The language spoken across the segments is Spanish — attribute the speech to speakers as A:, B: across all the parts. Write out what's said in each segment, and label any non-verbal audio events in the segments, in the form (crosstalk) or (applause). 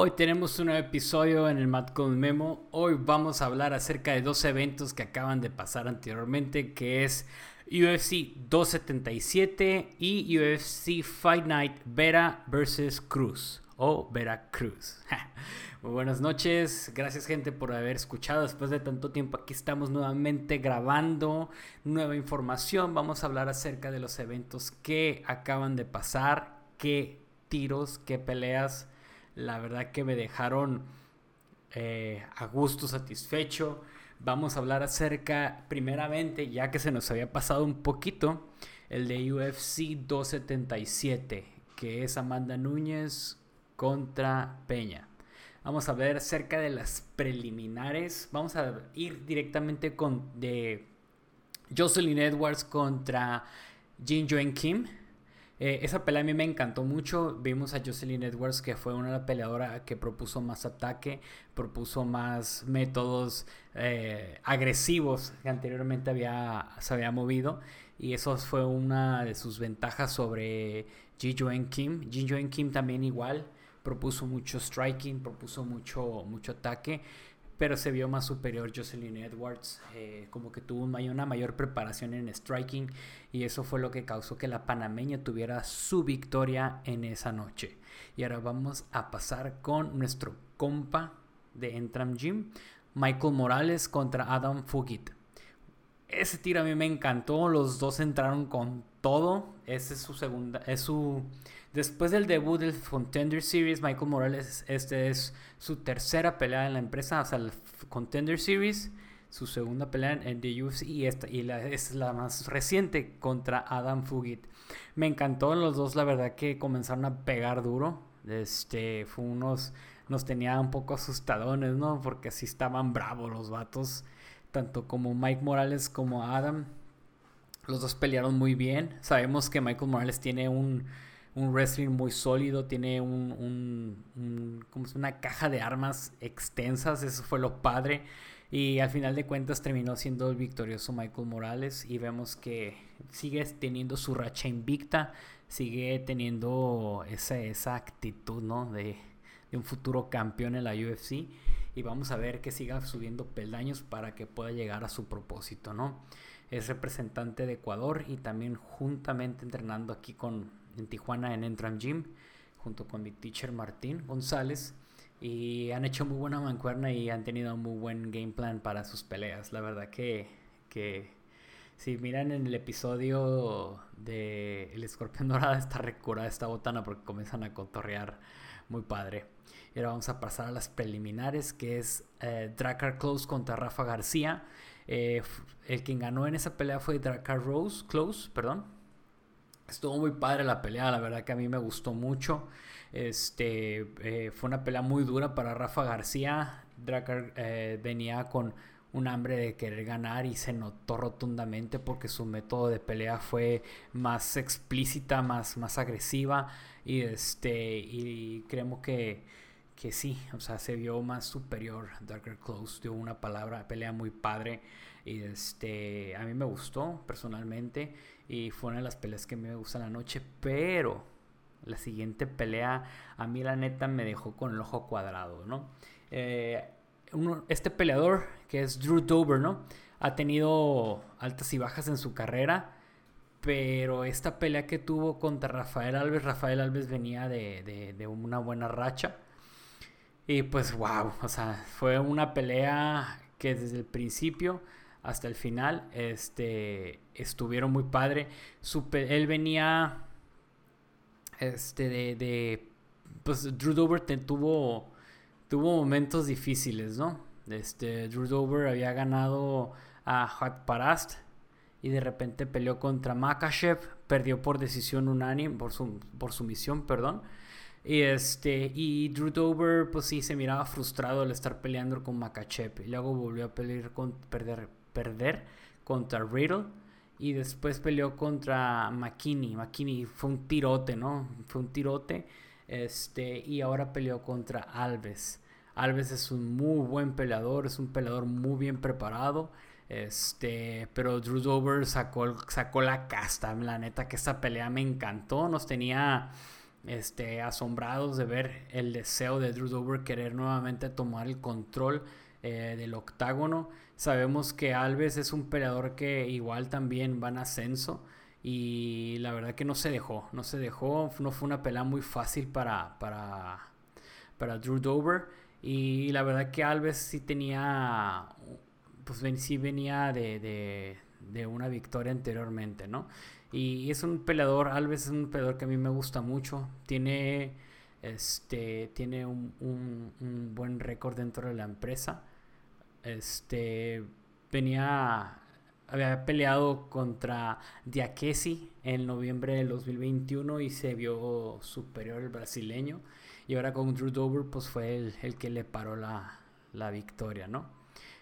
A: Hoy tenemos un nuevo episodio en el Mad con Memo. Hoy vamos a hablar acerca de dos eventos que acaban de pasar anteriormente, que es UFC 277 y UFC Fight Night Vera vs Cruz o Vera Cruz. (laughs) Muy buenas noches, gracias gente por haber escuchado. Después de tanto tiempo aquí estamos nuevamente grabando nueva información. Vamos a hablar acerca de los eventos que acaban de pasar, qué tiros, qué peleas la verdad que me dejaron eh, a gusto, satisfecho. Vamos a hablar acerca, primeramente, ya que se nos había pasado un poquito, el de UFC 277, que es Amanda Núñez contra Peña. Vamos a ver acerca de las preliminares. Vamos a ir directamente con de Jocelyn Edwards contra Jin Joen Kim. Eh, esa pelea a mí me encantó mucho. Vimos a Jocelyn Edwards, que fue una peleadora que propuso más ataque, propuso más métodos eh, agresivos que anteriormente había, se había movido. Y eso fue una de sus ventajas sobre Ji Joen Kim. Ji Joen Kim también igual propuso mucho striking, propuso mucho, mucho ataque pero se vio más superior Jocelyn Edwards, eh, como que tuvo una mayor preparación en striking y eso fue lo que causó que la panameña tuviera su victoria en esa noche. Y ahora vamos a pasar con nuestro compa de Entram Gym, Michael Morales contra Adam Fugit. Ese tiro a mí me encantó, los dos entraron con todo, ese es su segunda, es su Después del debut del Contender Series, Michael Morales, este es su tercera pelea en la empresa, o sea, el Contender Series, su segunda pelea en The UFC y esta y es la más reciente contra Adam Fugit. Me encantó los dos, la verdad que comenzaron a pegar duro. Este, fue unos nos tenía un poco asustadones, ¿no? Porque así estaban bravos los vatos, tanto como Mike Morales como Adam. Los dos pelearon muy bien. Sabemos que Michael Morales tiene un un wrestling muy sólido, tiene un, una caja de armas extensas, eso fue lo padre. Y al final de cuentas terminó siendo el victorioso Michael Morales y vemos que sigue teniendo su racha invicta, sigue teniendo esa, esa actitud ¿no? de, de un futuro campeón en la UFC y vamos a ver que siga subiendo peldaños para que pueda llegar a su propósito, ¿no? Es representante de Ecuador y también juntamente entrenando aquí con en Tijuana en Entram Gym, junto con mi teacher Martín González. Y han hecho muy buena mancuerna y han tenido muy buen game plan para sus peleas. La verdad que, que si miran en el episodio de El Escorpión (laughs) Dorado está recurada esta botana porque comienzan a cotorrear muy padre. Y ahora vamos a pasar a las preliminares, que es eh, Dracar Close contra Rafa García. Eh, el quien ganó en esa pelea fue Dracar Rose, Close, perdón. Estuvo muy padre la pelea, la verdad que a mí me gustó mucho. Este, eh, fue una pelea muy dura para Rafa García. Dracar eh, venía con un hambre de querer ganar y se notó rotundamente porque su método de pelea fue más explícita, más, más agresiva y este y creemos que, que sí, o sea, se vio más superior. Darker Close dio una palabra, pelea muy padre y este a mí me gustó personalmente y fue una de las peleas que me gustan la noche, pero la siguiente pelea a mí la neta me dejó con el ojo cuadrado, ¿no? Eh, este peleador que es Drew Dober, ¿no? Ha tenido altas y bajas en su carrera, pero esta pelea que tuvo contra Rafael Alves, Rafael Alves venía de, de una buena racha. Y pues wow, o sea, fue una pelea que desde el principio hasta el final. Este, estuvieron muy padre. él venía este, de, pues Drew Dober tuvo, tuvo momentos difíciles, ¿no? Este, Drew Dober había ganado a Hot Parast y de repente peleó contra Makachev, perdió por decisión unánime, por su, por sumisión, perdón. Y este, y Drew Dober, pues sí, se miraba frustrado al estar peleando con Makachev. Y luego volvió a pelear con, perder, perder contra Riddle y después peleó contra McKinney. McKinney fue un tirote, ¿no? Fue un tirote. Este, y ahora peleó contra Alves. Alves es un muy buen peleador, es un peleador muy bien preparado. Este, pero Drew Dober sacó, sacó la casta. La neta que esta pelea me encantó. Nos tenía este, asombrados de ver el deseo de Drew Dober querer nuevamente tomar el control eh, del octágono. Sabemos que Alves es un peleador que igual también va en ascenso y la verdad que no se dejó, no se dejó, no fue una pelea muy fácil para, para, para Drew Dober y la verdad que Alves sí tenía, pues sí venía de, de una victoria anteriormente, ¿no? Y es un peleador, Alves es un peleador que a mí me gusta mucho. Tiene, este, tiene un, un, buen récord dentro de la empresa. Este, venía, había peleado contra Diakesi en noviembre del 2021 y se vio superior el brasileño. Y ahora con Drew Dober, pues fue el, el que le paró la, la victoria, ¿no?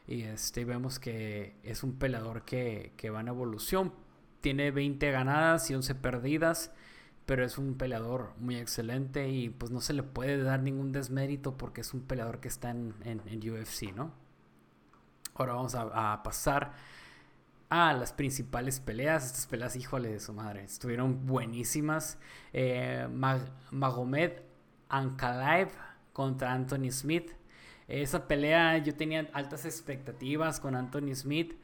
A: Y este, vemos que es un peleador que, que va en evolución tiene 20 ganadas y 11 perdidas, pero es un peleador muy excelente y pues no se le puede dar ningún desmérito porque es un peleador que está en, UFC, ¿no? Ahora vamos a, pasar a las principales peleas. Estas peleas, híjole de su madre, estuvieron buenísimas. Eh, Magomed Ankalaev contra Anthony Smith. Esa pelea yo tenía altas expectativas con Anthony Smith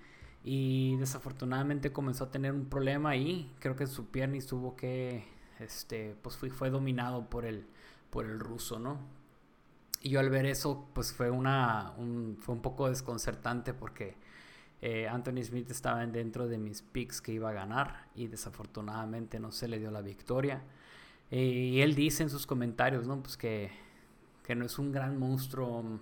A: y desafortunadamente comenzó a tener un problema ahí. Creo que su pierna y tuvo que, este, pues fue, fue dominado por el, por el ruso, ¿no? Y yo al ver eso, pues fue una, un, fue un poco desconcertante porque eh, Anthony Smith estaba dentro de mis picks que iba a ganar y desafortunadamente no se le dio la victoria. Y él dice en sus comentarios, ¿no? Pues que, que no es un gran monstruo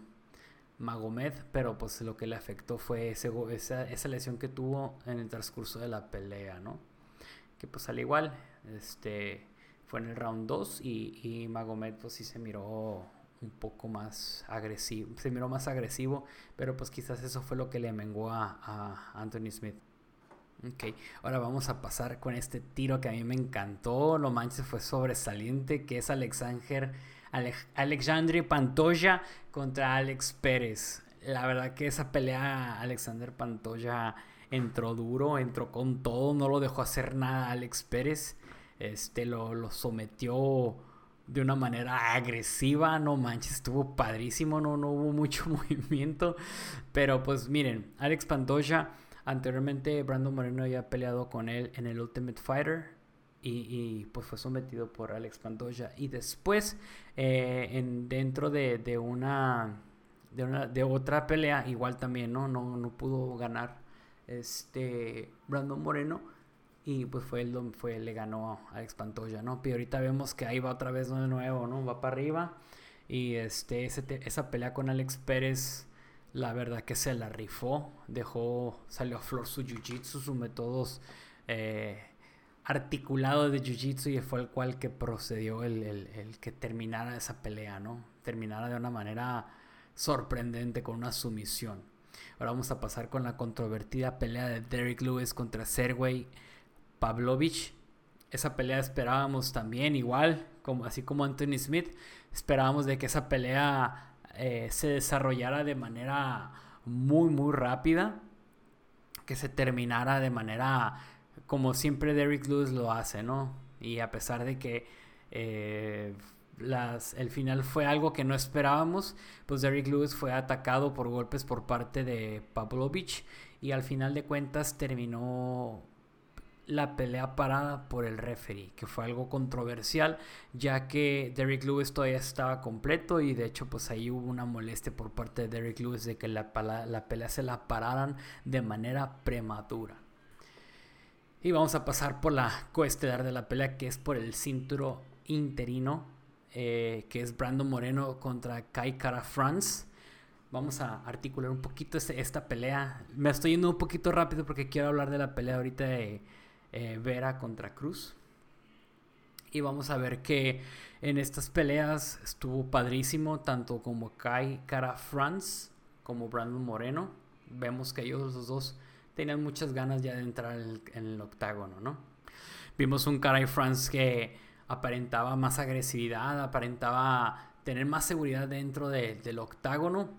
A: Magomed, pero pues lo que le afectó fue ese, esa, esa, lesión que tuvo en el transcurso de la pelea, ¿no? Que pues al igual, este, fue en el round 2 y, y, Magomed pues sí se miró un poco más agresivo, se miró más agresivo, pero pues quizás eso fue lo que le menguó a, a Anthony Smith. Ok, ahora vamos a pasar con este tiro que a mí me encantó, lo manches fue sobresaliente, que es Alexander Alexandre Pantoya contra Alex Pérez. La verdad que esa pelea Alexander Pantoya entró duro, entró con todo, no lo dejó hacer nada Alex Pérez. Este lo, lo sometió de una manera agresiva, no manches, estuvo padrísimo, no, no hubo (laughs) mucho movimiento. Pero pues miren, Alex Pantoya, anteriormente Brandon Moreno había peleado con él en el Ultimate Fighter y, pues fue sometido por Alex Pantoya. Y después, eh, en, dentro de, una, de, una, de otra pelea, igual también, ¿no? No, no pudo ganar este Brandon Moreno. Y pues fue él fue, le ganó a Alex Pantoya, ¿no? Pero ahorita vemos que ahí va otra vez de nuevo, ¿no? Va para arriba. Y este, esa pelea con Alex Pérez, la verdad que se la rifó. Dejó, salió a flor su jiu-jitsu, sus métodos eh, articulado de Jiu-Jitsu y fue el cual que procedió el, que terminara esa pelea, ¿no? Terminara de una manera sorprendente con una sumisión. Ahora vamos a pasar con la controvertida pelea de Derek Lewis contra Sergey Pavlovich. Esa pelea esperábamos también igual, como, así como Anthony Smith, esperábamos de que esa pelea eh, se desarrollara de manera muy muy rápida, que se terminara de manera como siempre Derrick Lewis lo hace, ¿no? Y a pesar de que eh, el final fue algo que no esperábamos, pues Derrick Lewis fue atacado por golpes por parte de Pavlovich y al final de cuentas terminó la pelea parada por el referee, que fue algo controversial, ya que Derrick Lewis todavía estaba completo y de hecho pues ahí hubo una molestia por parte de Derrick Lewis de que la, pelea se la pararan de manera prematura. Y vamos a pasar por la coestelar de la pelea, que es por el cinturón interino, eh, que es Brandon Moreno contra Kai Kara France. Vamos a articular un poquito este, esta pelea. Me estoy yendo un poquito rápido porque quiero hablar de la pelea ahorita de eh, Vera contra Cruz. Y vamos a ver que en estas peleas estuvo padrísimo, tanto como Kai Kara France como Brandon Moreno. Vemos que ellos los dos tenían muchas ganas ya de entrar en el, octágono, ¿no? Vimos un Caray France que aparentaba más agresividad, aparentaba tener más seguridad dentro del octágono,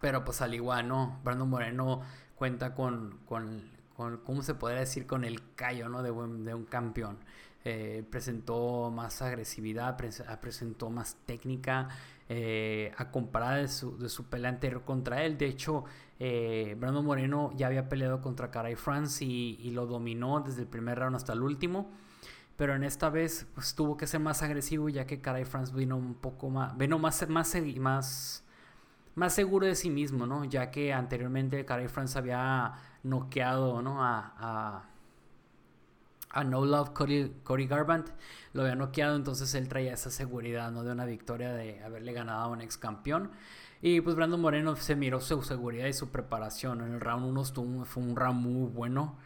A: pero pues al igual, ¿no? Brandon Moreno cuenta con, con, ¿cómo se podría decir? Con el callo, ¿no? De, de un campeón. eh, presentó más agresividad, presentó más técnica eh, a comparar de su, de su, pelea anterior contra él. De hecho, eh, Brandon Moreno ya había peleado contra Caray France y, lo dominó desde el primer round hasta el último. Pero en esta vez pues, tuvo que ser más agresivo ya que Caray France vino un poco más, vino más, más, más, más seguro de sí mismo, ¿no? Ya que anteriormente Caray France había noqueado, ¿no? a a No Love Cody, Cody, Garbrandt lo había noqueado, entonces él traía esa seguridad, ¿no? De una victoria de haberle ganado a un ex campeón. Y pues Brandon Moreno se miró su seguridad y su preparación. En el round 1 fue un round muy bueno.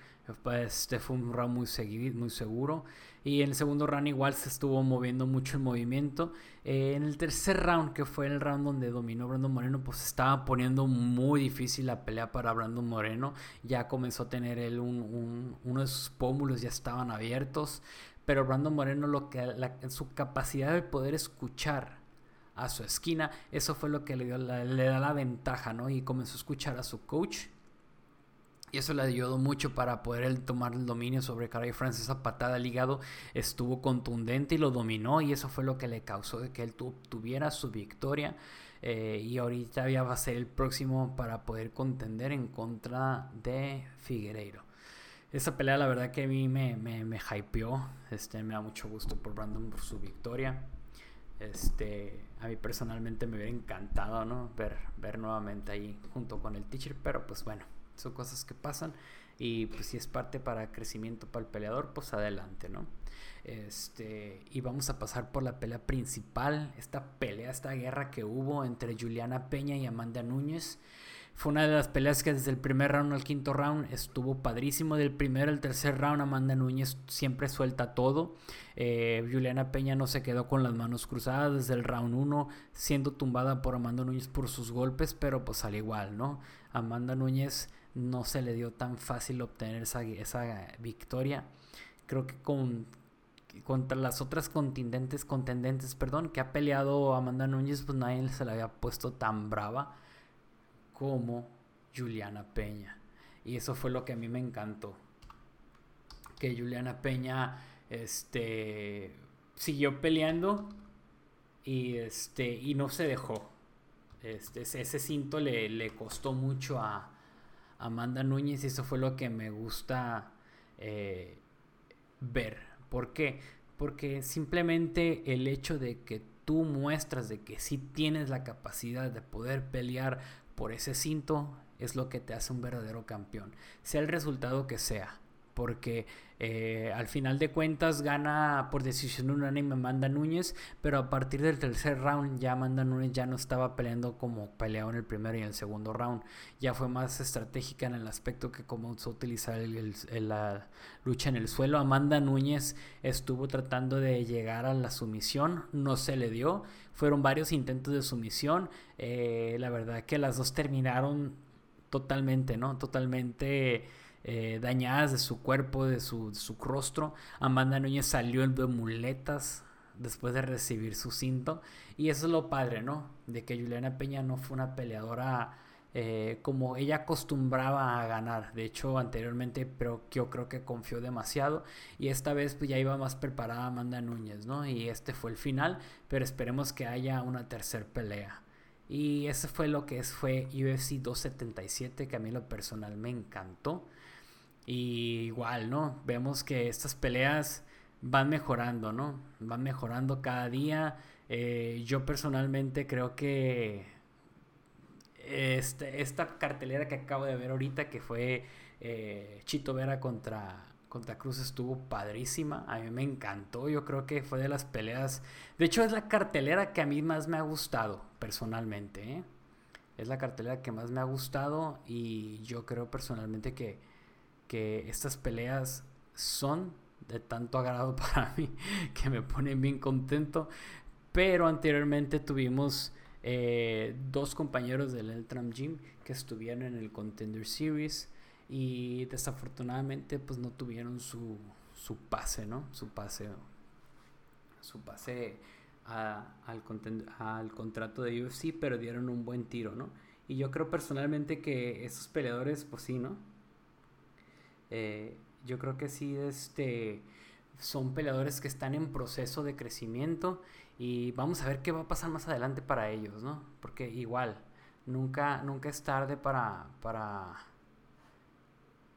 A: Este fue un round muy, seguido, muy seguro. Y en el segundo round igual se estuvo moviendo mucho el movimiento. Eh, en el tercer round, que fue el round donde dominó Brandon Moreno, pues estaba poniendo muy difícil la pelea para Brandon Moreno. Ya comenzó a tener él un, uno de sus pómulos, ya estaban abiertos. Pero Brandon Moreno, lo que, su capacidad de poder escuchar a su esquina, eso fue lo que le, dio le da la ventaja, ¿no? Y comenzó a escuchar a su coach y eso le ayudó mucho para poder tomar el dominio sobre Caray France. Esa patada al hígado estuvo contundente y lo dominó. Y eso fue lo que le causó que él tuviera su victoria. Eh, y ahorita ya va a ser el próximo para poder contender en contra de Figueiredo. Esa pelea la verdad que a mí me, me, me hypeó. Este, me da mucho gusto por Brandon por su victoria. Este, a mí personalmente me hubiera encantado ¿no? ver, ver nuevamente ahí junto con el teacher. Pero pues bueno son cosas que pasan y pues si es parte para crecimiento para el peleador, pues adelante, ¿no? Este, y vamos a pasar por la pelea principal, esta pelea, esta guerra que hubo entre Juliana Peña y Amanda Núñez. Fue una de las peleas que desde el primer round al quinto round estuvo padrísimo. Del primero al tercer round Amanda Núñez siempre suelta todo. Eh, Juliana Peña no se quedó con las manos cruzadas desde el round 1, siendo tumbada por Amanda Núñez por sus golpes, pero pues al igual, ¿no? Amanda Núñez no se le dio tan fácil obtener esa, esa victoria. Creo que con, contra las otras contendentes, contendentes perdón, que ha peleado Amanda Núñez, pues nadie se la había puesto tan brava como Juliana Peña. Y eso fue lo que a mí me encantó. Que Juliana Peña este, siguió peleando y, este, y no se dejó. Este, ese cinto le, le costó mucho a, Amanda Núñez y eso fue lo que me gusta eh, ver. ¿Por qué? Porque simplemente el hecho de que tú muestras de que sí tienes la capacidad de poder pelear por ese cinto es lo que te hace un verdadero campeón, sea el resultado que sea porque eh, al final de cuentas gana por decisión unánime Amanda Núñez, pero a partir del tercer round ya Amanda Núñez ya no estaba peleando como peleó en el primero y en el segundo round, ya fue más estratégica en el aspecto que comenzó a utilizar la lucha en el suelo. Amanda Núñez estuvo tratando de llegar a la sumisión, no se le dio, fueron varios intentos de sumisión, eh, la verdad que las dos terminaron totalmente, ¿no? Totalmente eh, dañadas de su cuerpo, de su, rostro. Amanda Núñez salió de muletas después de recibir su cinto. Y eso es lo padre, ¿no? De que Juliana Peña no fue una peleadora eh, como ella acostumbraba a ganar. De hecho, anteriormente pero yo creo que confió demasiado. Y esta vez pues ya iba más preparada Amanda Núñez, ¿no? Y este fue el final. Pero esperemos que haya una tercera pelea. Y ese fue lo que es, fue UFC 277, que a mí lo personal me encantó. Y igual, ¿no? Vemos que estas peleas van mejorando, ¿no? Van mejorando cada día. Eh, yo personalmente creo que este, esta cartelera que acabo de ver ahorita, que fue eh, Chito Vera contra, contra Cruz, estuvo padrísima. A mí me encantó. Yo creo que fue de las peleas. De hecho, es la cartelera que a mí más me ha gustado, personalmente. ¿eh? Es la cartelera que más me ha gustado. Y yo creo personalmente que que estas peleas son de tanto agrado (laughs) para mí que me ponen bien contento. Pero anteriormente tuvimos eh, dos compañeros del Eltram Gym que estuvieron en el Contender Series y desafortunadamente pues no tuvieron su, su pase, ¿no? Su pase, su pase al, al contrato de UFC, pero dieron un buen tiro, ¿no? Y yo creo personalmente que esos peleadores, pues sí, ¿no? Eh, yo creo que sí, este, son peleadores que están en proceso de crecimiento y vamos a ver qué va a pasar más adelante para ellos, ¿no? Porque igual, nunca, nunca es tarde para, para,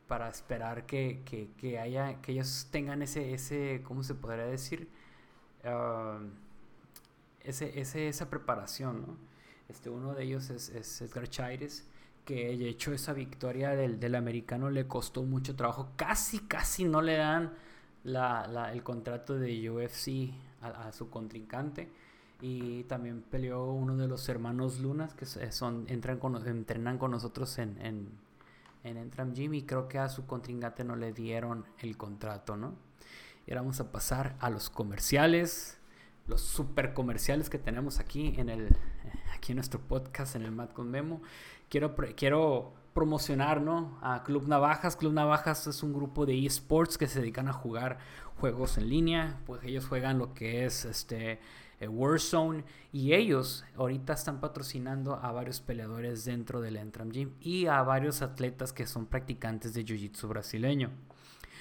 A: para esperar que, que, haya, que ellos tengan ese, ese, ¿cómo se podría decir? Ah, ese, ese, esa preparación, ¿no? Este, uno de ellos es, es Edgar Chaires, que de hecho esa victoria del, del, americano le costó mucho trabajo. Casi, casi no le dan la, el contrato de UFC a, su contrincante. Y también peleó uno de los hermanos Lunas, que son, entran con, entrenan con nosotros en, en, en Entram Gym. Y creo que a su contrincante no le dieron el contrato, ¿no? Y ahora vamos a pasar a los comerciales los super comerciales que tenemos aquí en el aquí en nuestro podcast en el Mat con Memo. Quiero quiero promocionar ¿no? a Club Navajas. Club Navajas es un grupo de esports que se dedican a jugar juegos en línea. Pues ellos juegan lo que es este eh, Warzone y ellos ahorita están patrocinando a varios peleadores dentro del Entram Gym y a varios atletas que son practicantes de Jiu-Jitsu brasileño.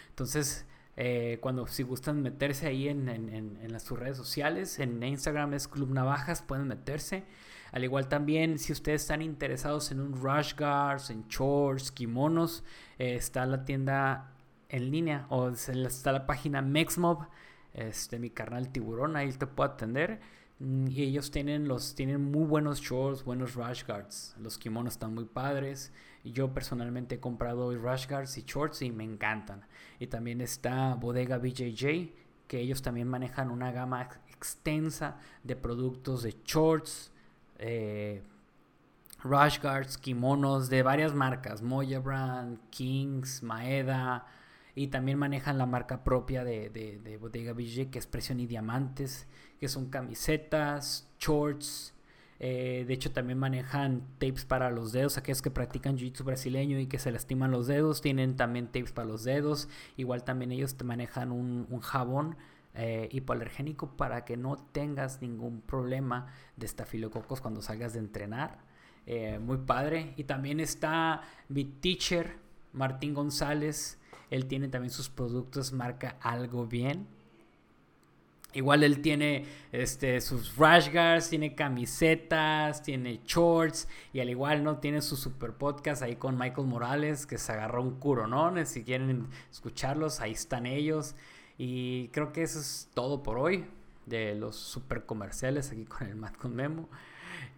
A: Entonces, eh, cuando si gustan meterse ahí en, en, las sus redes sociales, en Instagram es Club Navajas, pueden meterse. Al igual también, si ustedes están interesados en un rush guards, en shorts, kimonos, eh, está la tienda en línea o está la página Mexmob, este, mi carnal tiburón, ahí te puedo atender. Mm, y ellos tienen, los, tienen muy buenos shorts, buenos rush guards. Los kimonos están muy padres. Yo personalmente he comprado rush guards y shorts y me encantan. Y también está Bodega BJJ, que ellos también manejan una gama extensa de productos de shorts, eh, guards, kimonos de varias marcas. Moya Brand, Kings, Maeda. Y también manejan la marca propia de, de Bodega BJJ, que es Presión y Diamantes, que son camisetas, shorts, eh, de hecho, también manejan tapes para los dedos. Aquellos que practican jiu-jitsu brasileño y que se lastiman los dedos, tienen también tapes para los dedos. Igual también ellos te manejan un, jabón eh, hipoalergénico para que no tengas ningún problema de estafilococos cuando salgas de entrenar. Eh, muy padre. Y también está mi teacher, Martín González. Él tiene también sus productos marca Algo Bien. Igual él tiene este, sus rash guards, tiene camisetas, tiene shorts y al igual no tiene su super podcast ahí con Michael Morales que se agarró un curo, ¿no? Si quieren escucharlos, ahí están ellos. Y creo que eso es todo por hoy de los super comerciales aquí con el Matt con Memo.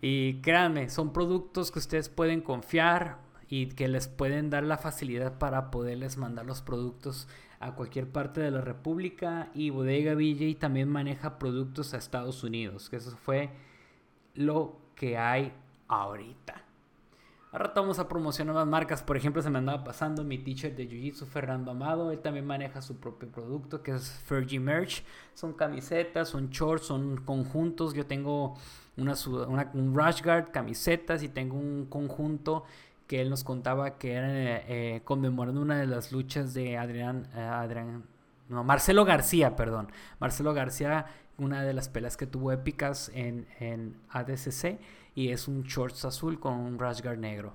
A: Y créanme, son productos que ustedes pueden confiar y que les pueden dar la facilidad para poderles mandar los productos a cualquier parte de la República y Bodega VJ también maneja productos a Estados Unidos, que eso fue lo que hay ahorita. Ahora vamos a promocionar más marcas. Por ejemplo, se me andaba pasando mi teacher de Jiu-Jitsu, Fernando Amado. Él también maneja su propio producto, que es Fergie Merch. Son camisetas, son shorts, son conjuntos. Yo tengo una, un rash guard, camisetas y tengo un conjunto que él nos contaba que era eh, conmemorando una de las luchas de Adrián, eh, Adrián, no, Marcelo García, perdón, Marcelo García, una de las peleas que tuvo épicas en, en ADCC y es un shorts azul con un rash guard negro.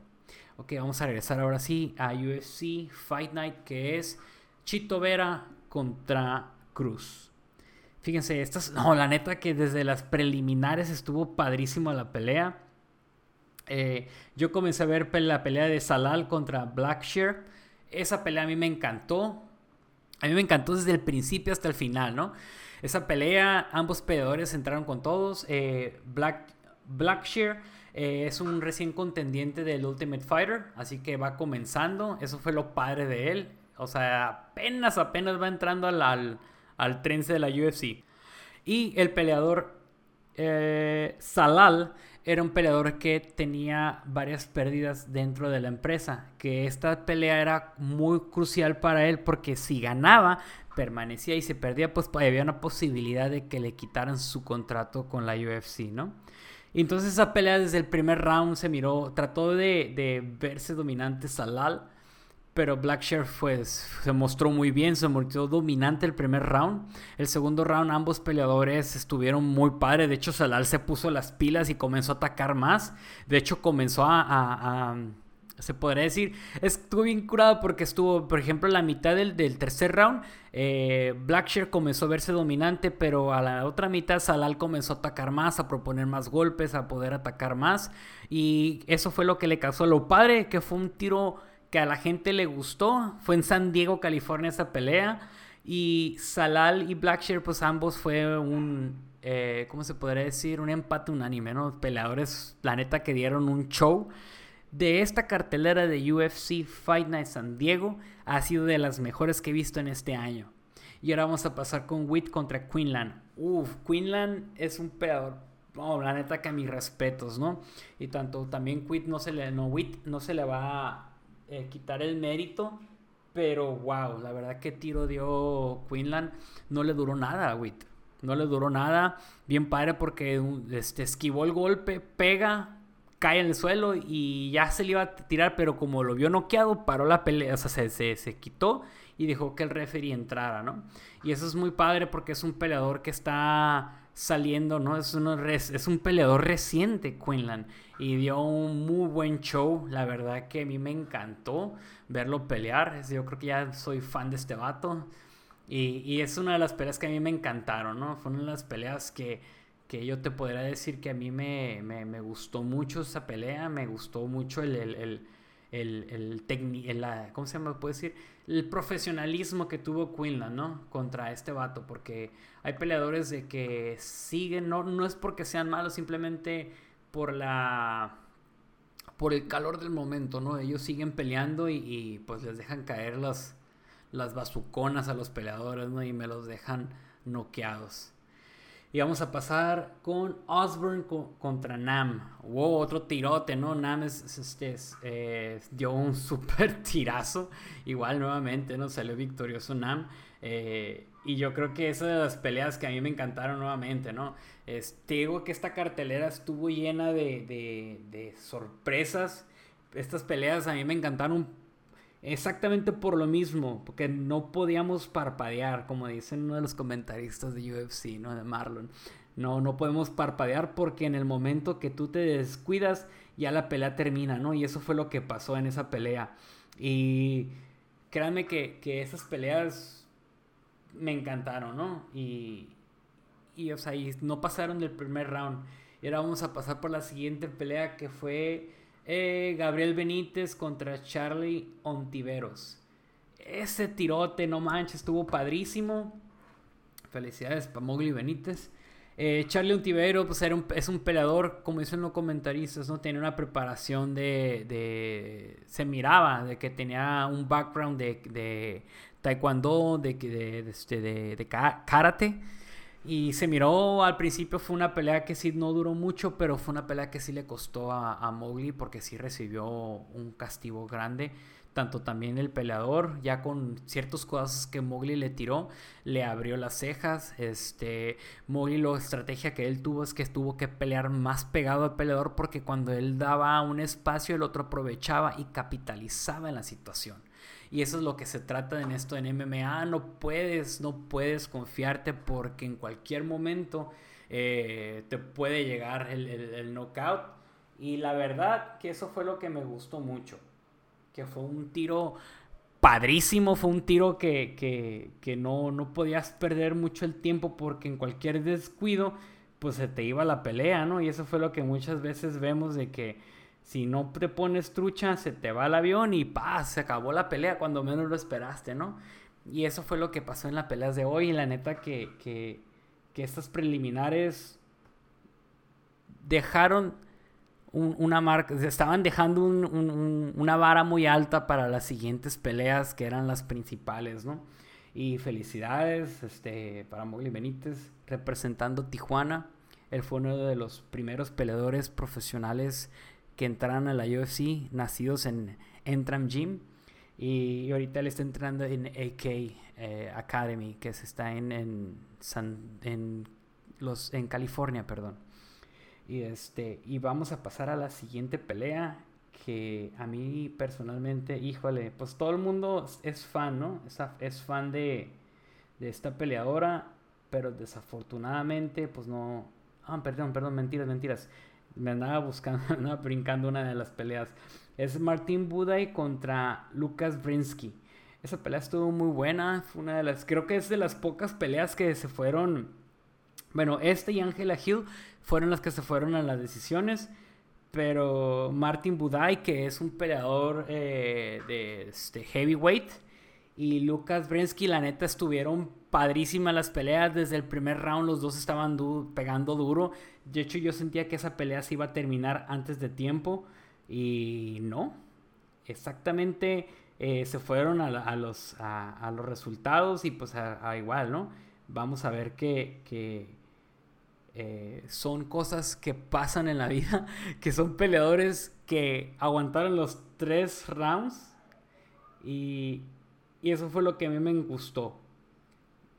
A: Ok, vamos a regresar ahora sí a UFC Fight Night que es Chito Vera contra Cruz. Fíjense, estas, no, la neta que desde las preliminares estuvo padrísimo la pelea. Eh, yo comencé a ver la pelea de Salal contra Blackshear. Esa pelea a mí me encantó. A mí me encantó desde el principio hasta el final, ¿no? Esa pelea, ambos peleadores entraron con todos. Eh, Black, Blackshear eh, es un recién contendiente del Ultimate Fighter, así que va comenzando. Eso fue lo padre de él. O sea, apenas, apenas va entrando al, al, de la UFC. Y el peleador Salal era un peleador que tenía varias pérdidas dentro de la empresa, que esta pelea era muy crucial para él porque si ganaba, permanecía y si perdía, pues había una posibilidad de que le quitaran su contrato con la UFC, ¿no? Entonces esa pelea desde el primer round se miró, trató de, verse dominante Salal, pero Blackshear pues, se mostró muy bien, se mostró dominante el primer round. El segundo round ambos peleadores estuvieron muy padres, de hecho Salal se puso las pilas y comenzó a atacar más, de hecho comenzó a, se podría decir. Estuvo bien curado porque estuvo, por ejemplo, la mitad del, tercer round. Eh, Blackshear comenzó a verse dominante, pero a la otra mitad Salal comenzó a atacar más, a proponer más golpes, a poder atacar más. Y eso fue lo que le causó. Lo padre que fue un tiro que a la gente le gustó. Fue en San Diego, California, esa pelea. Y Salal y Blackshear, pues ambos fue un, eh, ¿cómo se podría decir? Un empate unánime, ¿no? Peleadores, la neta, que dieron un show de esta cartelera de UFC Fight Night San Diego ha sido de las mejores que he visto en este año. Y ahora vamos a pasar con Witt contra Quinlan. Uf, Quinlan es un peleador. Oh, la neta que a mis respetos, ¿no? Y tanto también Witt no se le, no, no se le va a eh, quitar el mérito. Pero wow, la verdad que tiro dio Quinlan. No le duró nada a Witt. No le duró nada. Bien padre porque este, esquivó el golpe, pega, cae en el suelo y ya se le iba a tirar, pero como lo vio noqueado, paró la pelea, o sea, se, se, quitó y dejó que el referee entrara, ¿no? Y eso es muy padre porque es un peleador que está saliendo, ¿no? Es, es un peleador reciente, Quinlan, y dio un muy buen show, la verdad que a mí me encantó verlo pelear, yo creo que ya soy fan de este vato, y, y es una de las peleas que a mí me encantaron, ¿no? Fue una de las peleas que que yo te podría decir que a mí me, me, gustó mucho esa pelea, me gustó mucho el, el, el, el, ¿cómo se decir, el profesionalismo que tuvo Quinlan, ¿no? Contra este vato, porque hay peleadores de que siguen, no, no es porque sean malos, simplemente por la por el calor del momento, ¿no? Ellos siguen peleando y, y pues les dejan caer las, las bazuconas a los peleadores, ¿no? Y me los dejan noqueados. Y vamos a pasar con Osborne contra Nam. Wow, otro tirote, ¿no? Nam es, este, eh, dio un (laughs) super tirazo. Igual nuevamente, ¿no? Salió victorioso Nam. Eh, y yo creo que esas de las peleas que a mí me encantaron nuevamente, ¿no? te digo que esta cartelera estuvo llena de, de sorpresas. Estas peleas a mí me encantaron Exactamente por lo mismo, porque no podíamos parpadear, como dicen uno de los comentaristas de UFC, ¿no? De Marlon. No, no podemos parpadear porque en el momento que tú te descuidas, ya la pelea termina, ¿no? Y eso fue lo que pasó en esa pelea. Y créanme que, que esas peleas me encantaron, ¿no? Y, y, o sea, y no pasaron del primer round. Y ahora vamos a pasar por la siguiente pelea que fue eh, Gabriel Benítez contra Charlie Ontiveros. Ese tirote, no manches, estuvo padrísimo. Felicidades para Mowgli Benítez. Eh, Charlie Ontiveros pues, era un, es un peleador, como dicen los comentaristas, ¿no? Tiene una preparación de, Se miraba de que tenía un background de, taekwondo, de, de, este, de karate. Y se miró al principio, fue una pelea que sí no duró mucho, pero fue una pelea que sí le costó a, Mowgli porque sí recibió un castigo grande. Tanto también el peleador, ya con ciertos cosas que Mowgli le tiró, le abrió las cejas. Este, Mowgli, la estrategia que él tuvo es que tuvo que pelear más pegado al peleador porque cuando él daba un espacio, el otro aprovechaba y capitalizaba en la situación. Y eso es lo que se trata en esto en MMA. No puedes, no puedes confiarte porque en cualquier momento eh, te puede llegar el, knockout. Y la verdad que eso fue lo que me gustó mucho. Que fue un tiro padrísimo, fue un tiro que, que, no, no podías perder mucho el tiempo porque en cualquier descuido pues se te iba la pelea, ¿no? Y eso fue lo que muchas veces vemos de que si no te pones trucha, se te va el avión y ¡paz! Se acabó la pelea cuando menos lo esperaste, ¿no? Y eso fue lo que pasó en las peleas de hoy. Y la neta que, que, que estas preliminares dejaron una marca, estaban dejando una vara muy alta para las siguientes peleas que eran las principales, ¿no? Y felicidades este, para Mowgli Benítez representando Tijuana. Él fue uno de los primeros peleadores profesionales que entraron a la UFC, nacidos en Entram Gym. Y, ahorita él está entrando en AK eh, Academy, que se está en, en, en, los, en California, perdón. Y, este, y vamos a pasar a la siguiente pelea, que a mí personalmente, híjole, pues todo el mundo es fan, ¿no? Es, es fan de, de esta peleadora, pero desafortunadamente, pues no... Ah, perdón, perdón, mentiras, mentiras me andaba buscando, me (laughs) andaba brincando una de las peleas. Es Martín Buday contra Lucas Brinsky. Esa pelea estuvo muy buena. Fue una de las. Creo que es de las pocas peleas que se fueron. Bueno, este y Angela Hill fueron las que se fueron a las decisiones. Pero Martin Buday, que es un peleador eh, de este, heavyweight, y Lucas Brinsky, la neta, estuvieron padrísimas las peleas. Desde el primer round los dos estaban pegando duro. De hecho, yo sentía que esa pelea se iba a terminar antes de tiempo. Y no. Exactamente eh, se fueron a, los, a, los resultados y pues a, igual, ¿no? Vamos a ver que, eh, son cosas que pasan en la vida, (laughs) que son peleadores que aguantaron los tres rounds y, y eso fue lo que a mí me gustó,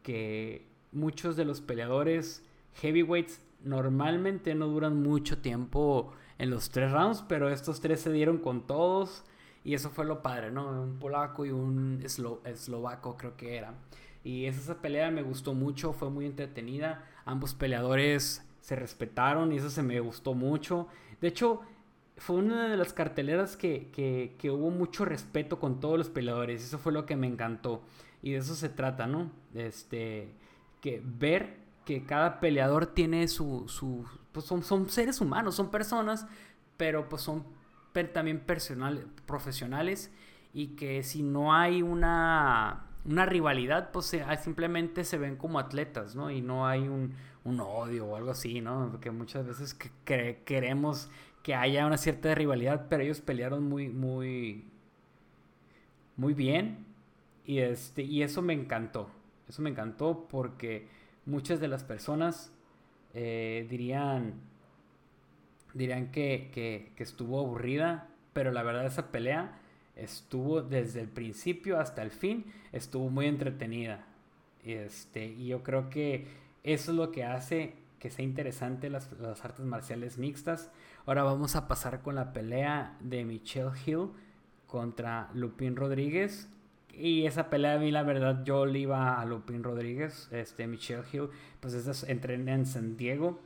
A: que muchos de los peleadores heavyweights normalmente no duran mucho tiempo en los tres rounds, pero estos tres se dieron con todos y eso fue lo padre, ¿no? Un polaco y un eslovaco creo que era. Y esa pelea me gustó mucho, fue muy entretenida. Ambos peleadores se respetaron y eso se me gustó mucho. De hecho, fue una de las carteleras que, que, hubo mucho respeto con todos los peleadores. Eso fue lo que me encantó. Y de eso se trata, ¿no? Este, que ver que cada peleador tiene su... su pues son, son seres humanos, son personas, pero pues son también profesionales y que si no hay una, una rivalidad, pues simplemente se ven como atletas, ¿no? Y no hay un, un odio o algo así, ¿no? Porque muchas veces que queremos que haya una cierta rivalidad, pero ellos pelearon muy, muy, muy bien y, este, y eso me encantó. Eso me encantó porque muchas de las personas eh, dirían, dirían que, estuvo aburrida, pero la verdad esa pelea estuvo desde el principio hasta el fin, estuvo muy entretenida. Este, y yo creo que eso es lo que hace que sea interesante las, las, artes marciales mixtas. Ahora vamos a pasar con la pelea de Michelle Hill contra Lupin Rodríguez. Y esa pelea a mí la verdad yo le iba a Lupin Rodríguez. Este Michelle Hill pues es entrena en San Diego.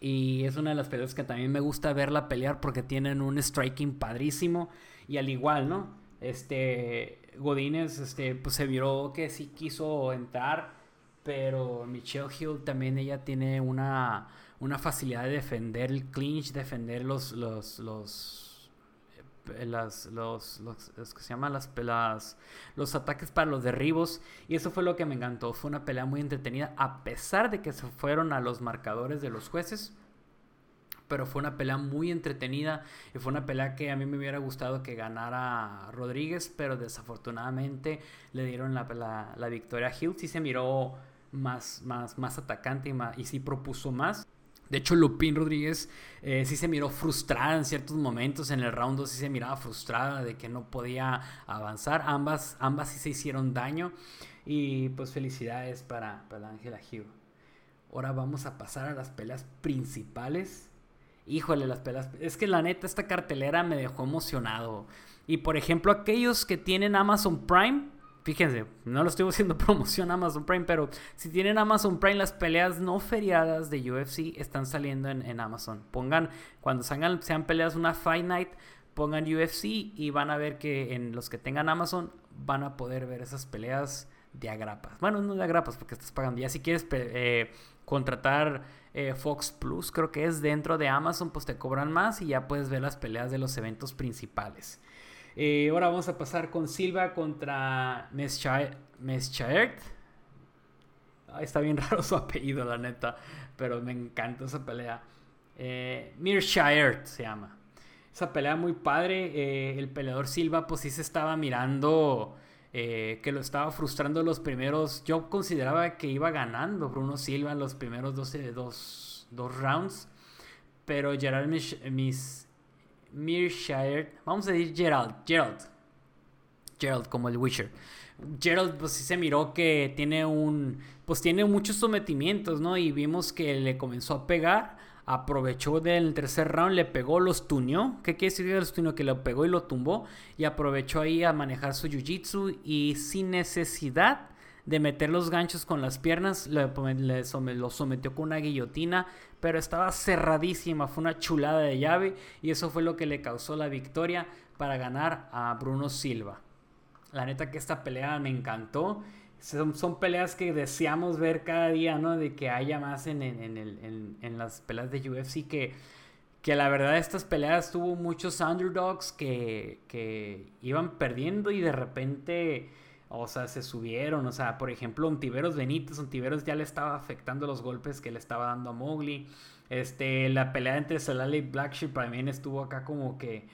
A: Y es una de las peleas que también me gusta verla pelear porque tienen un striking padrísimo. Y al igual, ¿no? Este, Godínez, este, pues se vio que sí quiso entrar. Pero Michelle Hill también ella tiene una, una facilidad de defender el clinch, defender los, los, los, las, los, los, que se las, los ataques para los derribos. Y eso fue lo que me encantó. Fue una pelea muy entretenida, a pesar de que se fueron a los marcadores de los jueces pero fue una pelea muy entretenida y fue una pelea que a mí me hubiera gustado que ganara Rodríguez, pero desafortunadamente le dieron la, la, victoria a Hill. Sí se miró más, más, más atacante y, más, y sí propuso más. De hecho, Lupín Rodríguez eh, sí se miró frustrada en ciertos momentos. En el round 2 sí se miraba frustrada de que no podía avanzar. Ambas, ambas sí se hicieron daño. Y pues felicidades para, para Angela Hill. Ahora vamos a pasar a las peleas principales híjole, las pelas. Es que la neta, esta cartelera me dejó emocionado. Y por ejemplo, aquellos que tienen Amazon Prime, fíjense, no lo estoy haciendo (laughs) promoción Amazon Prime, pero si tienen Amazon Prime, las peleas no feriadas de UFC están saliendo en, Amazon. Pongan, cuando salgan, sean peleas una Fight Night, pongan UFC y van a ver que en los que tengan Amazon van a poder ver esas peleas de agrapas. Bueno, no de agrapas porque estás pagando. Ya si quieres eh, contratar eh, Fox Plus, creo que es dentro de Amazon, pues te cobran más y ya puedes ver las peleas de los eventos principales. Eh, ahora vamos a pasar con Silva contra Meschaert. está bien (laughs) raro su apellido, la neta, pero me encanta esa pelea. Eh, se llama. Esa pelea muy padre. Eh, el peleador Silva, pues sí se estaba mirando eh, que lo estaba frustrando los primeros. Yo consideraba que iba ganando Bruno Silva en los primeros 12, dos, dos rounds. Pero Gerald Miss, Mirshire, vamos a decir Gerald, Gerald, Gerald como el Witcher. Gerald pues sí se miró que tiene un, pues tiene muchos sometimientos, ¿no? Y vimos que le comenzó a pegar aprovechó del tercer round, le pegó, los tuneó. ¿Qué quiere decir los tuneó? Que lo pegó y lo tumbó. Y aprovechó ahí a manejar su jiu-jitsu y sin necesidad de meter los ganchos con las piernas, lo sometió con una guillotina, pero estaba cerradísima, fue una chulada de llave y eso fue lo que le causó la victoria para ganar a Bruno Silva. La neta que esta pelea me encantó. Son, peleas que deseamos ver cada día, ¿no? De que haya más en, en, las peleas de UFC que, que la verdad estas peleas tuvo muchos underdogs que, que iban perdiendo y de repente o sea, se subieron. O sea, por ejemplo, Ontiveros Benítez. Ontiveros ya le estaba afectando los golpes que le estaba dando a Mowgli. Este, la pelea entre Salale y Blacksheep también estuvo acá como que.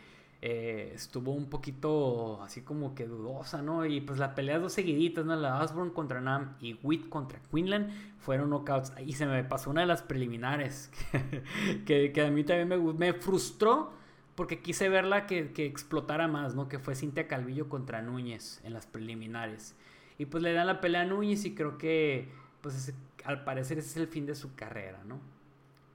A: Eh, estuvo un poquito así como que dudosa, ¿no? Y pues la pelea dos seguiditas, ¿no? La Osborne contra Nam y Witt contra Quinlan fueron knockouts. Y se me pasó una de las preliminares (laughs) que, que, a mí también me, me frustró porque quise verla que, que, explotara más, ¿no? Que fue Cintia Calvillo contra Núñez en las preliminares. Y pues le dan la pelea a Núñez y creo que, pues al parecer ese es el fin de su carrera, ¿no?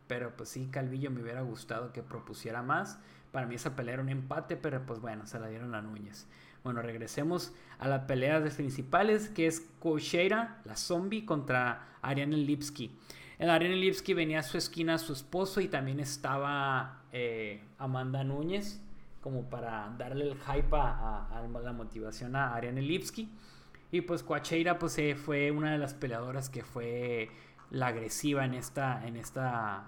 A: Pero pues sí, Calvillo me hubiera gustado que propusiera más. Para mí esa pelea era un empate, pero pues bueno, se la dieron a Núñez. Bueno, regresemos a la pelea de principales, que es Kocheira, la zombie, contra Ariane Lipski. En Ariane Lipski venía a su esquina su esposo y también estaba eh, Amanda Núñez, como para darle el hype a, la motivación a Ariane Lipski. Y pues Coacheira pues eh, fue una de las peleadoras que fue la agresiva en esta, en esta,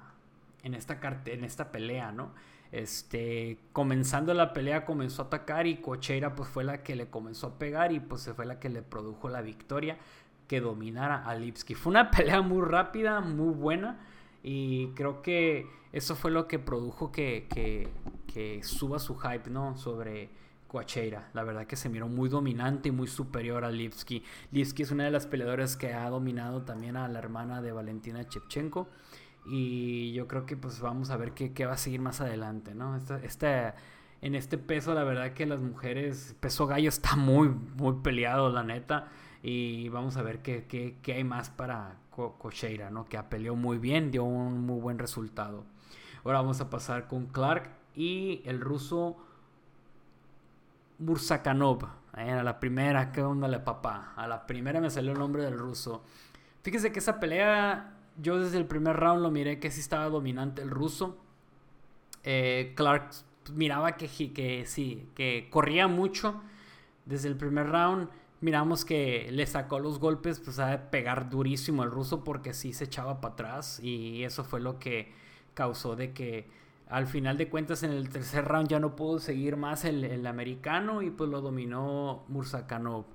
A: en esta, en esta pelea, ¿no? Este, comenzando la pelea comenzó a atacar y Cocheira pues fue la que le comenzó a pegar y pues fue la que le produjo la victoria que dominara a Lipski. Fue una (laughs) pelea muy rápida, muy buena. Y creo que eso fue lo que produjo que, que, suba su hype, ¿no? Sobre Coacheira. La verdad que se miró muy dominante y muy superior a Lipski. Lipski es una de las peleadoras que ha dominado también a la hermana de Valentina Chepchenko. Y yo creo que pues vamos a ver qué, qué va a seguir más adelante, ¿no? Esta, en este peso, la verdad que las mujeres, peso gallo está muy, muy peleado, la neta. Y vamos a ver qué, qué, qué hay más para Cocheira, ¿no? Que peleó muy bien, dio un muy buen resultado. Ahora vamos a pasar con Clark y el ruso Bursakanov. Eh, a la primera, ¿qué onda la papá? A la primera me salió el nombre del ruso. Fíjese que esa pelea, yo desde el primer round lo miré que sí estaba dominante el ruso. Eh, Clark miraba que sí, que corría mucho desde el primer round miramos que le sacó los golpes, pues a pegar durísimo el ruso porque sí se echaba para atrás y eso fue lo que causó de que al final de cuentas en el tercer round ya no pudo seguir más el, americano y pues lo dominó Mursakanov.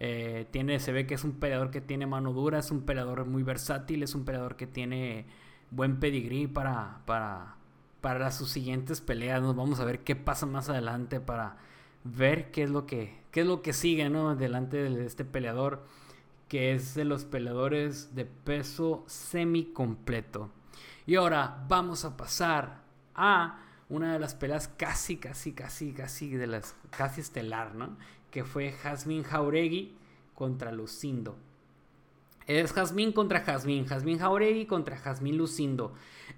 A: Eh, tiene, se ve que es un peleador que tiene mano dura, es un peleador muy versátil, es un peleador que tiene buen pedigrí para, para, para sus siguientes peleas. Nos vamos a ver qué pasa más adelante para ver qué es lo que, qué es lo que sigue, ¿no? Delante de este peleador, que es de los peleadores de peso semi completo. Y ahora vamos a pasar a una de las peleas casi, casi, casi, casi de las casi estelar, ¿no? Que fue Jasmine Jauregui contra Lucindo. Es Jazmín contra Jazmín, Jazmín Jauregui contra Jazmín Lucindo.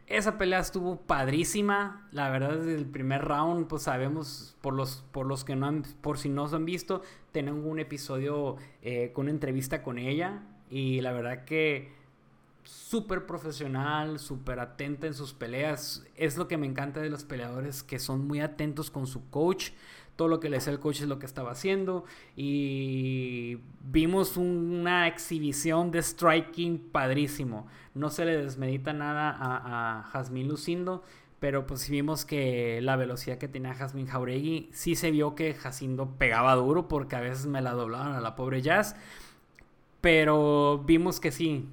A: Esa pelea estuvo padrísima, la verdad desde el primer round, pues sabemos por los, por los que no han, por si no se han visto, tenemos un episodio eh, con una entrevista con ella y la verdad que súper profesional, súper atenta en sus peleas. Es lo que me encanta de los peleadores que son muy atentos con su coach todo lo que le decía el coach es lo que estaba haciendo y vimos una exhibición de striking padrísimo. No se le desmedita nada a, a Jasmine Lucindo, pero pues vimos que la velocidad que tenía Jasmine Jauregui, sí se vio que Jacindo pegaba duro porque a veces me la doblaban a la pobre Jazz, pero vimos que sí,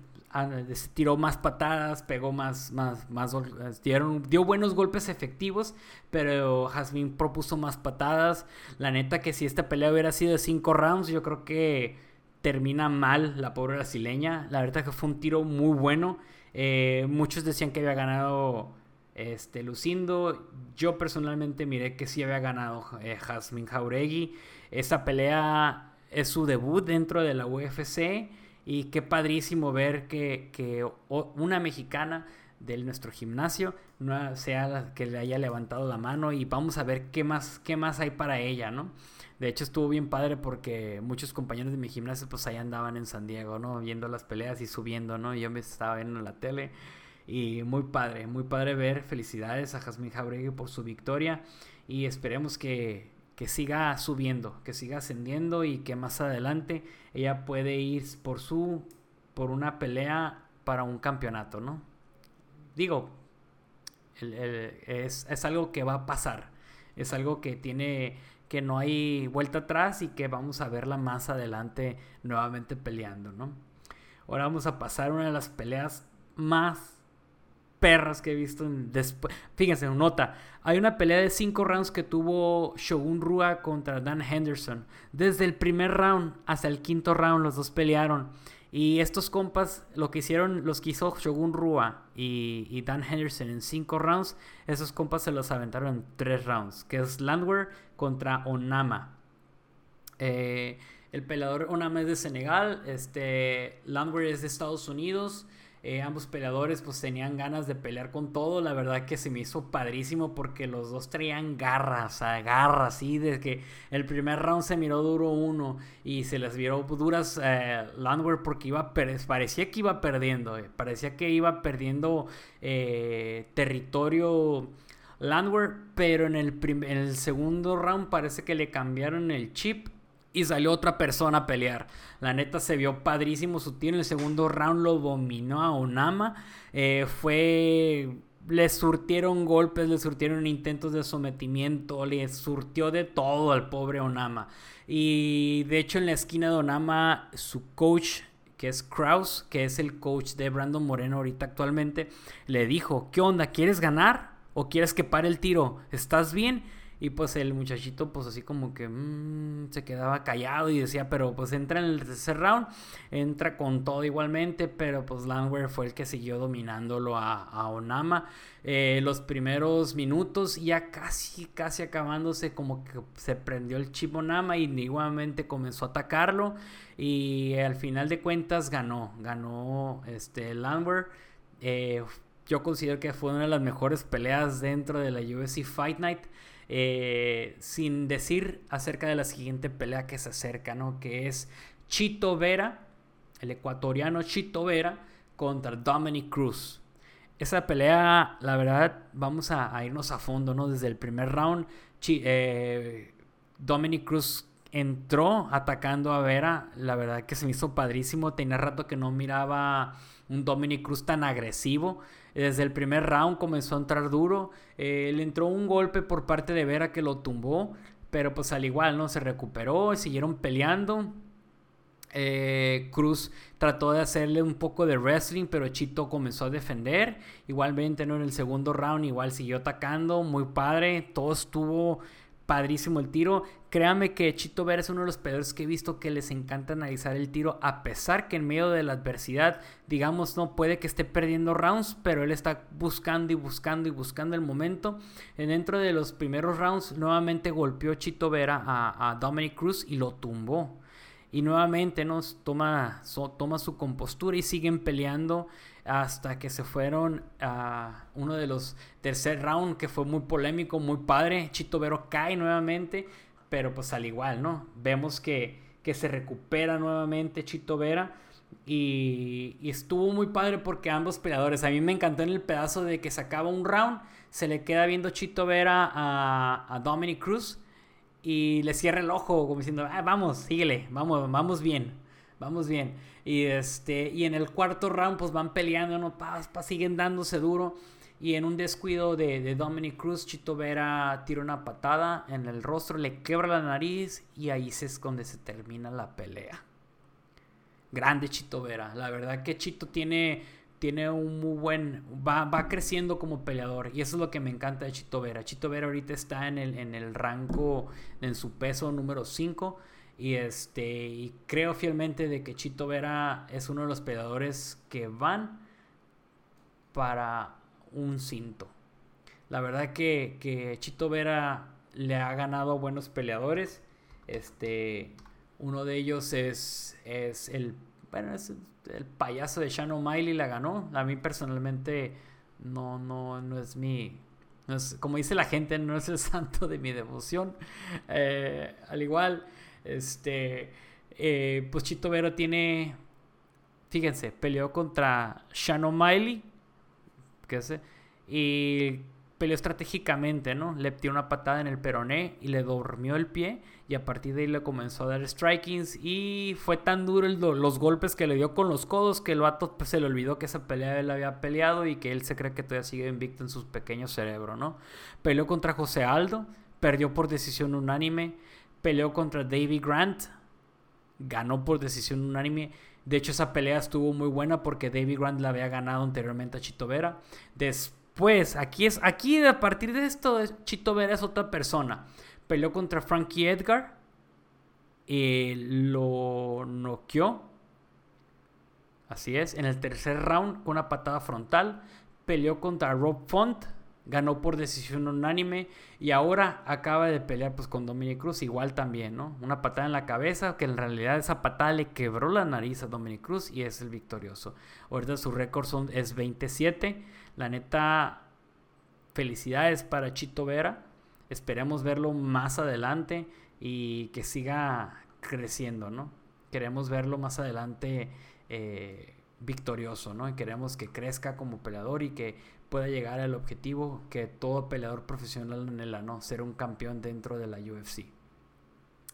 A: tiró más patadas, pegó más, más, más, dieron, dio buenos golpes efectivos, pero Jasmine propuso más patadas. La neta que si esta pelea hubiera sido de 5 rounds, yo creo que termina mal la pobre brasileña. La verdad que fue un tiro muy bueno. Eh, muchos decían que había ganado este, Lucindo. Yo personalmente miré que sí había ganado eh, Jasmine Jauregui. Esta pelea es su debut dentro de la UFC. Y qué padrísimo ver que, una mexicana de nuestro gimnasio, no sea que le haya levantado la mano y vamos a ver qué más, qué más hay para ella, ¿no? De hecho estuvo bien padre porque muchos compañeros de mi gimnasio pues ahí andaban en San Diego, ¿no? Viendo las peleas y subiendo, ¿no? Yo me estaba viendo en la tele y muy padre, muy padre ver. Felicidades a Jasmine Jauregui por su victoria y esperemos que, que siga subiendo, que siga ascendiendo y que más adelante ella puede ir por su por una pelea para un campeonato, ¿no? Digo, es, es, algo que va a pasar, es algo que tiene que no hay vuelta atrás y que vamos a verla más adelante nuevamente peleando, ¿no? Ahora vamos a pasar una de las peleas más perras que he visto después. Fíjense, nota. Hay una pelea de cinco rounds que tuvo Shogun Rua contra Dan Henderson. Desde el primer round hasta el quinto round los dos pelearon. Y estos compas, lo que hicieron, los que hizo Shogun Rua y, Dan Henderson en cinco rounds, esos compas se los aventaron en tres rounds, que es Landwehr contra Onama. Eh, el peleador Onama es de Senegal, este, Landwehr es de Estados Unidos. Eh, ambos peleadores pues tenían ganas de pelear con todo. La verdad que se me hizo padrísimo porque los dos traían garras, o garras, sí, de que el primer round se miró duro uno y se les vio duras eh, Landwehr porque iba parecía que iba perdiendo, eh, parecía que iba perdiendo eh, territorio Landwehr, pero en el, en el segundo round parece que le cambiaron el chip y salió otra persona a pelear. La neta se vio padrísimo su tiro. En el segundo round lo dominó a Onama. Eh, fue. Le surtieron golpes, le surtieron intentos de sometimiento, le surtió de todo al pobre Onama. Y de hecho, en la esquina de Onama, su coach, que es Kraus, que es el coach de Brandon Moreno ahorita actualmente, le dijo: ¿Qué onda? ¿Quieres ganar? ¿O quieres que pare el tiro? ¿Estás bien? Y pues el muchachito pues así como que mm, se quedaba callado y decía, pero pues entra en el tercer round, entra con todo igualmente, pero pues Landwehr fue el que siguió dominándolo a, Onama. Eh, los primeros minutos ya casi, casi acabándose como que se prendió el chip Onama y igualmente comenzó a atacarlo y al final de cuentas ganó, ganó este Landwehr. Eh, yo considero que fue una de las mejores peleas dentro de la UFC Fight Night. Eh, sin decir acerca de la siguiente pelea que se acerca, ¿no? Que es Chito Vera, el ecuatoriano Chito Vera contra Dominic Cruz. Esa pelea, la verdad, vamos a, irnos a fondo, ¿no? Desde el primer round, eh, Dominic Cruz entró atacando a Vera. La verdad que se me hizo padrísimo. Tenía rato que no miraba un Dominic Cruz tan agresivo. Desde el primer round comenzó a entrar duro. Eh, le entró un golpe por parte de Vera que lo tumbó. Pero pues al igual, ¿no? Se recuperó, siguieron peleando. Eh, Cruz trató de hacerle un poco de wrestling, pero Chito comenzó a defender. Igualmente, ¿no? En el segundo round, igual siguió atacando. Muy padre. Todo estuvo padrísimo el tiro. Créame que Chito Vera es uno de los peores que he visto que les encanta analizar el tiro, a pesar que en medio de la adversidad, digamos, no puede que esté perdiendo rounds, pero él está buscando y buscando y buscando el momento. Dentro de los primeros rounds, nuevamente golpeó Chito Vera a, Dominic Cruz y lo tumbó. Y nuevamente nos toma, toma su compostura y siguen peleando hasta que se fueron a uno de los tercer round que fue muy polémico, muy padre. Chito Vero cae nuevamente, pero pues al igual, ¿no? Vemos que, que se recupera nuevamente Chito Vera. Y, estuvo muy padre porque ambos peleadores, a mí me encantó en el pedazo de que se acaba un round, se le queda viendo Chito Vera a, a Dominic Cruz y le cierra el ojo como diciendo, ah, vamos, síguele, vamos, vamos bien vamos bien. Y este, y en el cuarto round, pues van peleando, no pa, siguen dándose duro. Y en un descuido de, de, Dominic Cruz, Chito Vera tira una patada en el rostro, le quebra la nariz y ahí es donde se termina la pelea. Grande Chito Vera. La verdad que Chito tiene, tiene un muy buen. Va, va creciendo como peleador. Y eso es lo que me encanta de Chito Vera. Chito Vera ahorita está en el, en el rango, en su peso número 5. Y este y creo fielmente de que Chito Vera es uno de los peleadores que van para un cinto. La verdad que, Chito Vera le ha ganado a buenos peleadores. Este, uno de ellos es, es el, bueno, es el payaso de Shannon Miley, la ganó. A mí personalmente no, no, no es mi, como dice la gente, no es el (laughs) santo de mi devoción. Eh, al igual, este, eh, pues Chito Vera tiene, fíjense, peleó contra Shannon Miley, y peleó estratégicamente, ¿no? Le dio una patada en el peroné y le dormió el pie y a partir de ahí le comenzó a dar strikings y fue tan duro los golpes que le dio con los codos que el vato pues, se le olvidó que esa pelea él había peleado y que él se cree que todavía sigue invicto en su pequeño cerebro, ¿no? Peleó contra José Aldo, perdió por decisión unánime, peleó contra Davy Grant, ganó por decisión unánime. De hecho, esa pelea estuvo muy buena porque Davy Grant la había ganado anteriormente a Chito Vera. Después aquí es, aquí a partir de esto, Chito Vera es otra persona. Peleó contra Frankie Edgar. Y lo noqueó. Así es. En el tercer round, con una patada frontal. Peleó contra Rob Font. Ganó por decisión unánime. Y ahora acaba de pelear pues, con Dominic Cruz. Igual también, ¿no? Una patada en la cabeza. Que en realidad esa patada le quebró la nariz a Dominic Cruz. Y es el victorioso. Ahorita su récord es 27. La neta, felicidades para Chito Vera. Esperemos verlo más adelante y que siga creciendo, ¿no? Queremos verlo más adelante eh, victorioso, ¿no? Y queremos que crezca como peleador y que pueda llegar al objetivo que todo peleador profesional anhela, ¿no? Ser un campeón dentro de la UFC.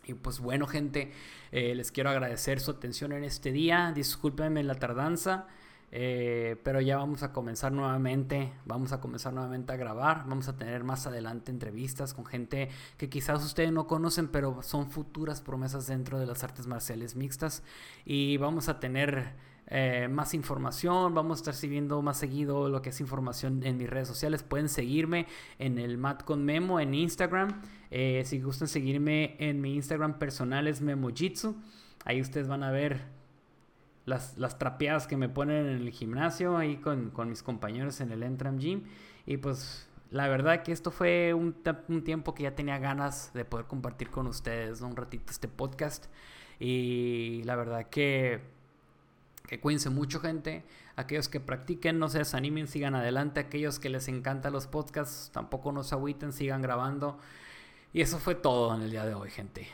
A: Y pues bueno, gente, eh, les quiero agradecer su atención en este día. Discúlpenme la tardanza. Eh, pero ya vamos a comenzar nuevamente, vamos a comenzar nuevamente a grabar, vamos a tener más adelante entrevistas con gente que quizás ustedes no conocen, pero son futuras promesas dentro de las artes marciales mixtas y vamos a tener eh, más información, vamos a estar siguiendo más seguido lo que es información en mis redes sociales, pueden seguirme en el Mat con Memo en Instagram, eh, si gustan seguirme en mi Instagram personal es Memojitsu, ahí ustedes van a ver las, las trapeadas que me ponen en el gimnasio ahí con, mis compañeros en el Entram Gym. Y pues la verdad que esto fue un, tiempo que ya tenía ganas de poder compartir con ustedes un ratito este podcast. Y la verdad que, que cuídense mucho gente. Aquellos que practiquen, no se desanimen, sigan adelante. Aquellos que les encantan los podcasts, tampoco nos agüiten, sigan grabando. Y eso fue todo en el día de hoy, gente.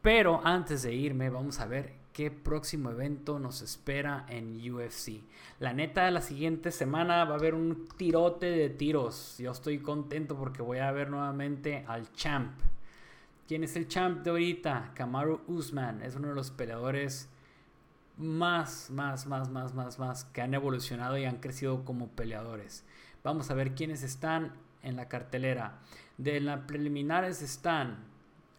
A: Pero antes de irme, vamos a ver qué próximo evento nos espera en UFC. La neta, la siguiente semana va a haber un tirote de tiros. Yo estoy contento porque voy a ver nuevamente al champ. ¿Quién es el champ de ahorita? Kamaru Usman. Es uno de los peleadores más, más, más, más, más, más que han evolucionado y han crecido como peleadores. Vamos a ver quiénes están en la cartelera. De las preliminares están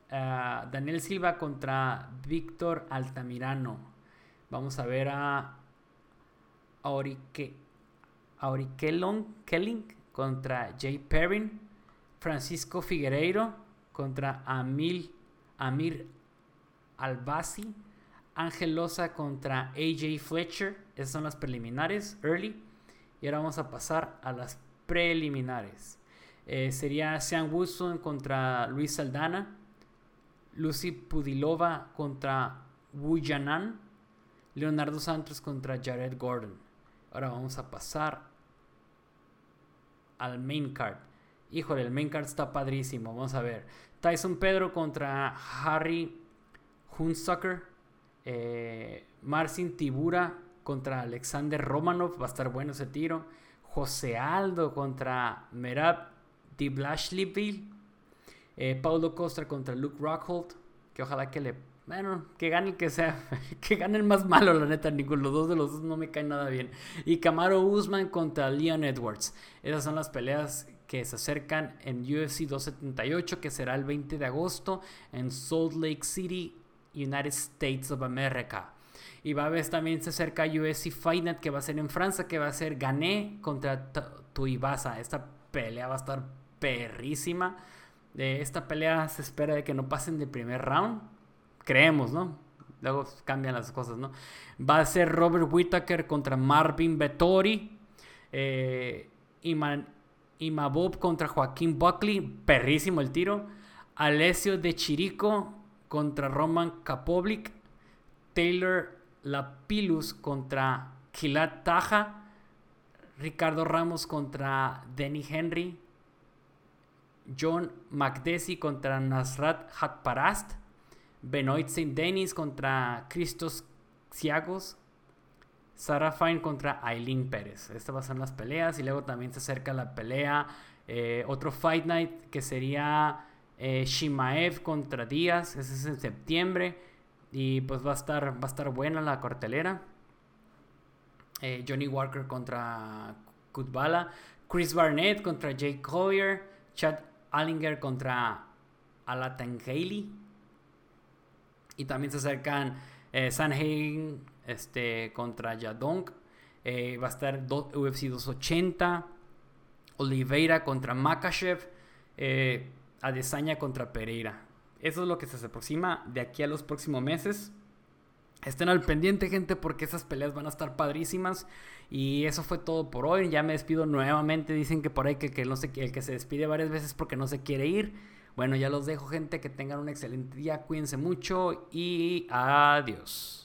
A: Daniel Silva contra Víctor Altamirano. Vamos a ver a Aurique, Kelling contra Jay Perrin. Francisco Figueiredo contra Amil, Amir Albasi. Ángel Loza contra AJ Fletcher. Esas son las preliminares, early. Y ahora vamos a pasar a las preliminares. Eh, sería Sean Wilson contra Luis Saldana. Lucy Pudilova contra Wu Yanan, Leonardo Santos contra Jared Gordon. Ahora vamos a pasar al main card. Híjole, el main card está padrísimo. Vamos a ver. Tyson Pedro contra Harry Hunsucker. Eh, Marcin Tibura contra Alexander Romanov. Va a estar bueno ese tiro. José Aldo contra Merab Diblashliville. Eh, Paulo Costa contra Luke Rockhold. Que ojalá que le. Bueno, que gane el que sea. (laughs) Que gane el más malo, la neta. Ninguno los dos de los dos no me caen nada bien. Y Camaro Usman contra Leon Edwards. Esas son las peleas que se acercan en UFC 278, que será el 20 de agosto en Salt Lake City, United States of America. Y va a ver también se acerca UFC Fight que va a ser en Francia, que va a ser Gané contra Tuivasa. Esta pelea va a estar perrísima. De esta pelea se espera de que no pasen de primer round. Creemos, ¿no? Luego cambian las cosas, ¿no? Va a ser Robert Whittaker contra Marvin Vettori. Eh, Imabob contra Joaquín Buckley. Perrísimo el tiro. Alessio de Chirico contra Roman Kapovlik. Taylor Lapilus contra Kilat Taja. Ricardo Ramos contra Denny Henry. John McDessie contra Nasrat Hatparast. Benoit Saint Denis contra Christos Xiagos. Sarah Fine contra Aileen Pérez. Estas van a ser las peleas. Y luego también se acerca la pelea. Eh, otro Fight Night que sería eh, Shimaev contra Díaz. Ese es en septiembre. Y pues va a estar, va a estar buena la cartelera. Eh, Johnny Walker contra Kutbala. Chris Barnett contra Jake Collier. Chad Allinger contra Alatan Haley. Y también se acercan eh, Sanhagen este, contra Yadong. Eh, va a estar UFC 280. Oliveira contra Makachev. Eh, Adesanya contra Pereira. Eso es lo que se aproxima de aquí a los próximos meses. Estén al pendiente, gente, porque esas peleas van a estar padrísimas. Y eso fue todo por hoy. Ya me despido nuevamente. Dicen que por ahí que, que no sé, el que se despide varias veces porque no se quiere ir. Bueno, ya los dejo, gente. Que tengan un excelente día. Cuídense mucho y adiós.